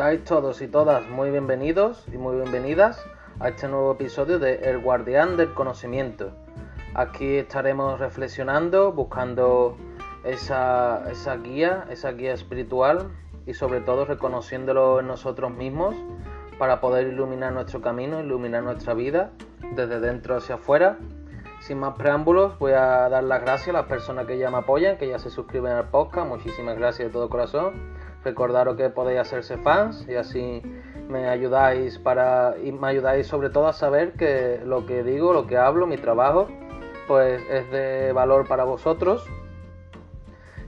Estáis todos y todas muy bienvenidos y muy bienvenidas a este nuevo episodio de El Guardián del Conocimiento. Aquí estaremos reflexionando, buscando esa, esa guía, esa guía espiritual y sobre todo reconociéndolo en nosotros mismos para poder iluminar nuestro camino, iluminar nuestra vida desde dentro hacia afuera. Sin más preámbulos, voy a dar las gracias a las personas que ya me apoyan, que ya se suscriben al podcast. Muchísimas gracias de todo corazón. Recordaros que podéis hacerse fans y así me ayudáis para y me ayudáis sobre todo a saber que lo que digo, lo que hablo, mi trabajo, pues es de valor para vosotros.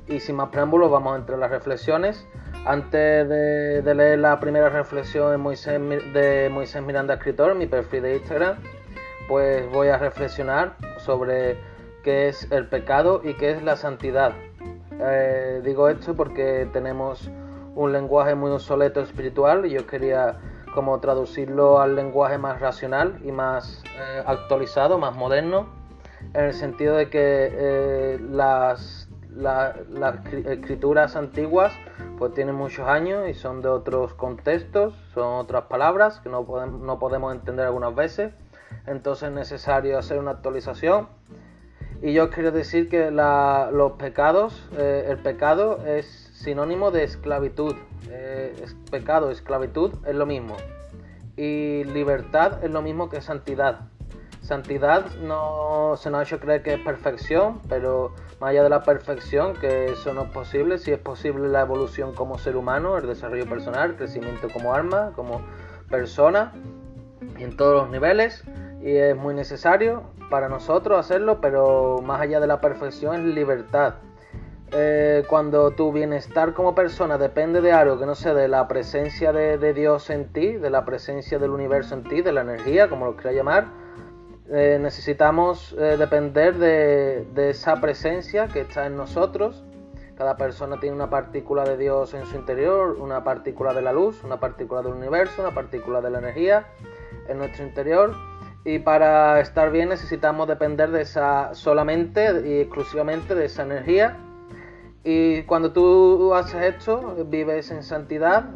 Y sin más preámbulos, vamos entre las reflexiones. Antes de, leer la primera reflexión de Moisés, de Miranda Escritor, mi perfil de Instagram, pues voy a reflexionar sobre qué es el pecado y qué es la santidad. Eh, digo esto porque tenemos un lenguaje muy obsoleto espiritual y yo quería como traducirlo al lenguaje más racional y más eh, actualizado, más moderno, en el sentido de que eh, las, las escrituras antiguas pues tienen muchos años y son de otros contextos, son otras palabras que no podemos, no podemos entender algunas veces, entonces es necesario hacer una actualización. Y yo quiero decir que los pecados, eh, el pecado es sinónimo de esclavitud. Eh, pecado, esclavitud es lo mismo. Y libertad es lo mismo que santidad. Santidad no se nos ha hecho creer que es perfección, pero más allá de la perfección, que eso no es posible, si es posible la evolución como ser humano, el desarrollo personal, el crecimiento como alma, como persona, en todos los niveles, y es muy necesario para nosotros hacerlo, pero más allá de la perfección es libertad. Eh, cuando tu bienestar como persona depende de algo que no sea de la presencia de, Dios en ti, de la presencia del universo en ti, de la energía, como lo quiera llamar, eh, necesitamos eh, depender de, de, esa presencia que está en nosotros. Cada persona tiene una partícula de Dios en su interior, una partícula de la luz, una partícula del universo, una partícula de la energía en nuestro interior. Y para estar bien necesitamos depender de esa solamente y exclusivamente de esa energía y cuando tú haces esto, vives en santidad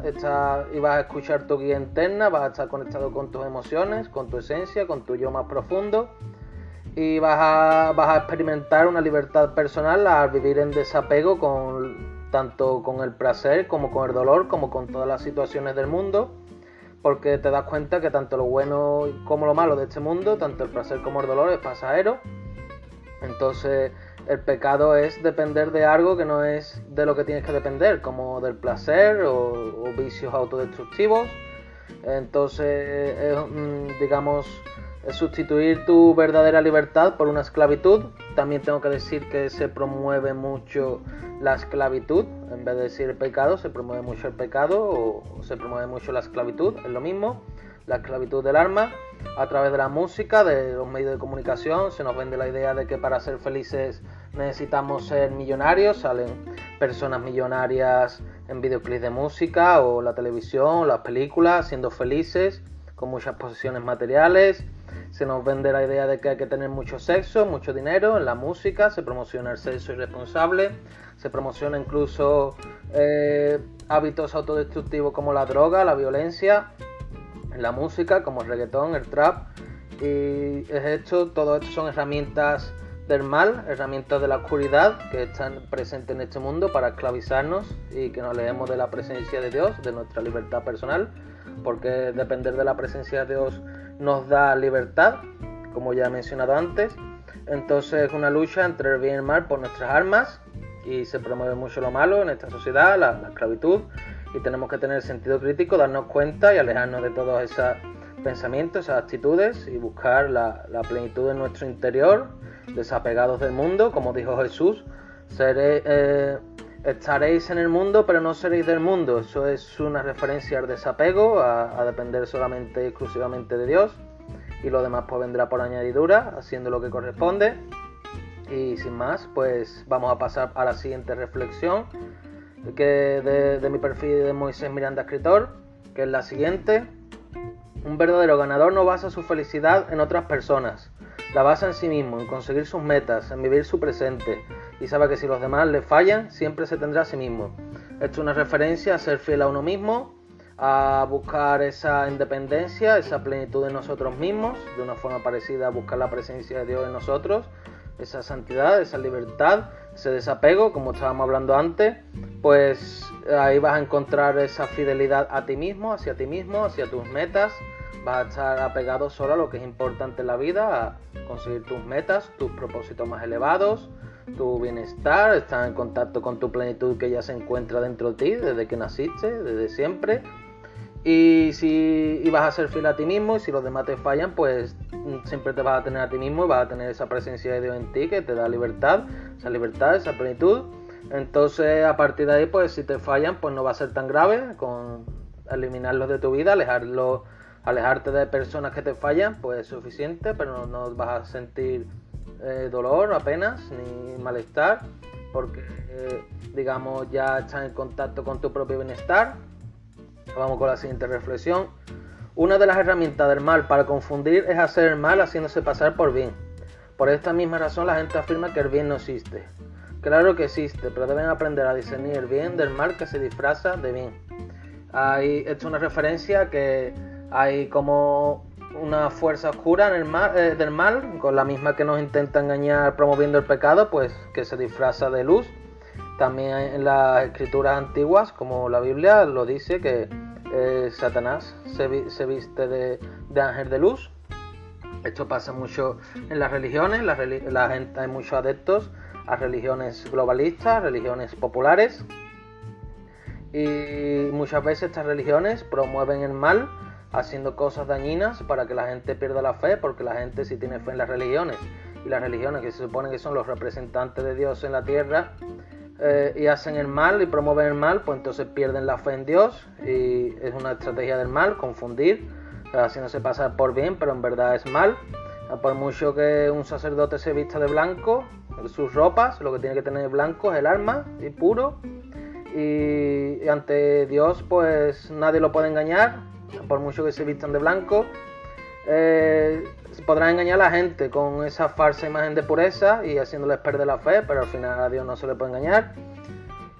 y vas a escuchar tu guía interna, vas a estar conectado con tus emociones, con tu esencia, con tu yo más profundo y vas a, vas a experimentar una libertad personal al vivir en desapego con tanto con el placer como con el dolor, como con todas las situaciones del mundo, porque te das cuenta que tanto lo bueno como lo malo de este mundo, tanto el placer como el dolor es pasajero. Entonces, el pecado es depender de algo que no es de lo que tienes que depender, como del placer o, vicios autodestructivos. Entonces, mm, digamos, es sustituir tu verdadera libertad por una esclavitud. También tengo que decir que se promueve mucho la esclavitud. En vez de decir el pecado, se promueve mucho el pecado o se promueve mucho la esclavitud. Es lo mismo la esclavitud del alma. A través de la música, de los medios de comunicación, se nos vende la idea de que para ser felices necesitamos ser millonarios. Salen personas millonarias en videoclips de música o la televisión, las películas, siendo felices, con muchas posesiones materiales. Se nos vende la idea de que hay que tener mucho sexo, mucho dinero en la música, se promociona el sexo irresponsable, se promociona incluso eh, hábitos autodestructivos como la droga, la violencia, la música, como el reggaetón, el trap. Y es esto, todo esto son herramientas del mal, herramientas de la oscuridad que están presentes en este mundo para esclavizarnos y que nos leemos de la presencia de Dios, de nuestra libertad personal, porque depender de la presencia de Dios nos da libertad, como ya he mencionado antes. Entonces es una lucha entre el bien y el mal por nuestras armas y se promueve mucho lo malo en esta sociedad, la, la esclavitud, y tenemos que tener sentido crítico, darnos cuenta y alejarnos de todos esos pensamientos, esas actitudes y buscar la, plenitud en nuestro interior, desapegados del mundo, como dijo Jesús, eh, estaréis en el mundo pero no seréis del mundo. Eso es una referencia al desapego, a, a depender solamente y exclusivamente de Dios y lo demás pues vendrá por añadidura, haciendo lo que corresponde. Y sin más, pues vamos a pasar a la siguiente reflexión que de, mi perfil de Moisés Miranda Escritor, que es la siguiente. Un verdadero ganador no basa su felicidad en otras personas, la basa en sí mismo, en conseguir sus metas, en vivir su presente, y sabe que si los demás le fallan, siempre se tendrá a sí mismo. Esto es una referencia a ser fiel a uno mismo, a buscar esa independencia, esa plenitud en nosotros mismos, de una forma parecida a buscar la presencia de Dios en nosotros, esa santidad, esa libertad, ese desapego, como estábamos hablando antes, pues ahí vas a encontrar esa fidelidad a ti mismo, hacia ti mismo, hacia tus metas, vas a estar apegado solo a lo que es importante en la vida, a conseguir tus metas, tus propósitos más elevados, tu bienestar, estar en contacto con tu plenitud que ya se encuentra dentro de ti desde que naciste, desde siempre. Y si vas a ser fiel a ti mismo y si los demás te fallan, pues siempre te vas a tener a ti mismo y vas a tener esa presencia de Dios en ti que te da libertad, esa libertad, esa plenitud. Entonces a partir de ahí, pues si te fallan, pues no va a ser tan grave con eliminarlos de tu vida, alejarlos, alejarte de personas que te fallan, pues es suficiente, pero no, vas a sentir eh, dolor apenas ni malestar, porque eh, digamos ya estás en contacto con tu propio bienestar. Vamos con la siguiente reflexión. Una de las herramientas del mal para confundir es hacer el mal haciéndose pasar por bien. Por esta misma razón la gente afirma que el bien no existe. Claro que existe, pero deben aprender a discernir el bien del mal que se disfraza de bien. Hay, esto es una referencia que hay como una fuerza oscura en el mal, eh, del mal, con la misma que nos intenta engañar promoviendo el pecado, pues que se disfraza de luz. También en las escrituras antiguas, como la Biblia, lo dice que eh, Satanás se, viste de, ángel de luz. Esto pasa mucho en las religiones, la, gente, hay muchos adeptos a religiones globalistas, religiones populares. Y muchas veces estas religiones promueven el mal haciendo cosas dañinas para que la gente pierda la fe, porque la gente si tiene fe en las religiones y las religiones que se supone que son los representantes de Dios en la tierra, eh, y hacen el mal y promueven el mal, pues entonces pierden la fe en Dios y es una estrategia del mal, confundir, haciéndose pasar por bien, pero en verdad es mal. Por mucho que un sacerdote se vista de blanco, sus ropas, lo que tiene que tener blanco es el alma y puro. Y, ante Dios, pues nadie lo puede engañar, por mucho que se vistan de blanco. Eh, podrán engañar a la gente con esa falsa imagen de pureza y haciéndoles perder la fe, pero al final a Dios no se le puede engañar.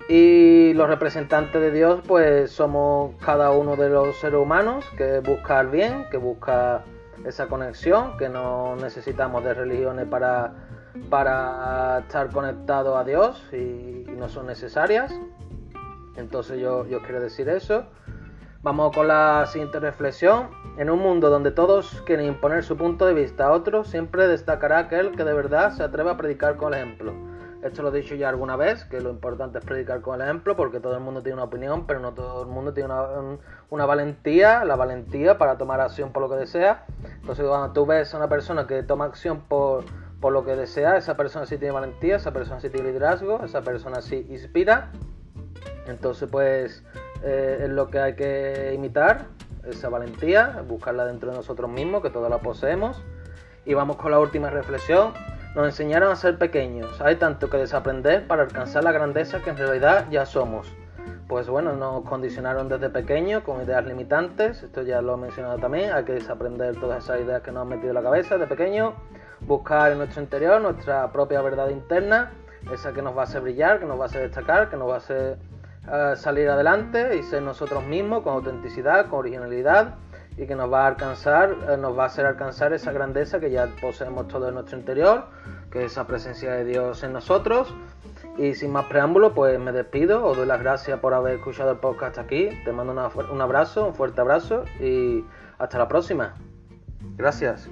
Y los representantes de Dios, pues somos cada uno de los seres humanos que busca el bien, que busca esa conexión, que no necesitamos de religiones para, para estar conectados a Dios y, no son necesarias. Entonces yo, yo quiero decir eso. Vamos con la siguiente reflexión. En un mundo donde todos quieren imponer su punto de vista a otros, siempre destacará aquel que de verdad se atreve a predicar con el ejemplo. Esto lo he dicho ya alguna vez, que lo importante es predicar con el ejemplo, porque todo el mundo tiene una opinión, pero no todo el mundo tiene una, valentía, la valentía para tomar acción por lo que desea. Entonces cuando tú ves a una persona que toma acción por, por lo que desea, esa persona sí tiene valentía, esa persona sí tiene liderazgo, esa persona sí inspira. Entonces pues eh, es lo que hay que imitar, esa valentía, buscarla dentro de nosotros mismos, que todos la poseemos. Y vamos con la última reflexión. Nos enseñaron a ser pequeños. Hay tanto que desaprender para alcanzar la grandeza que en realidad ya somos. Pues bueno, nos condicionaron desde pequeños con ideas limitantes. Esto ya lo he mencionado también. Hay que desaprender todas esas ideas que nos han metido en la cabeza de pequeño. Buscar en nuestro interior nuestra propia verdad interna. Esa que nos va a hacer brillar, que nos va a hacer destacar, que nos va a hacer salir adelante y ser nosotros mismos con autenticidad, con originalidad y que nos va a alcanzar, eh, nos va a hacer alcanzar esa grandeza que ya poseemos todo en nuestro interior, que es esa presencia de Dios en nosotros. Y sin más preámbulo, pues me despido, os doy las gracias por haber escuchado el podcast aquí, te mando un abrazo, un fuerte abrazo y hasta la próxima. Gracias.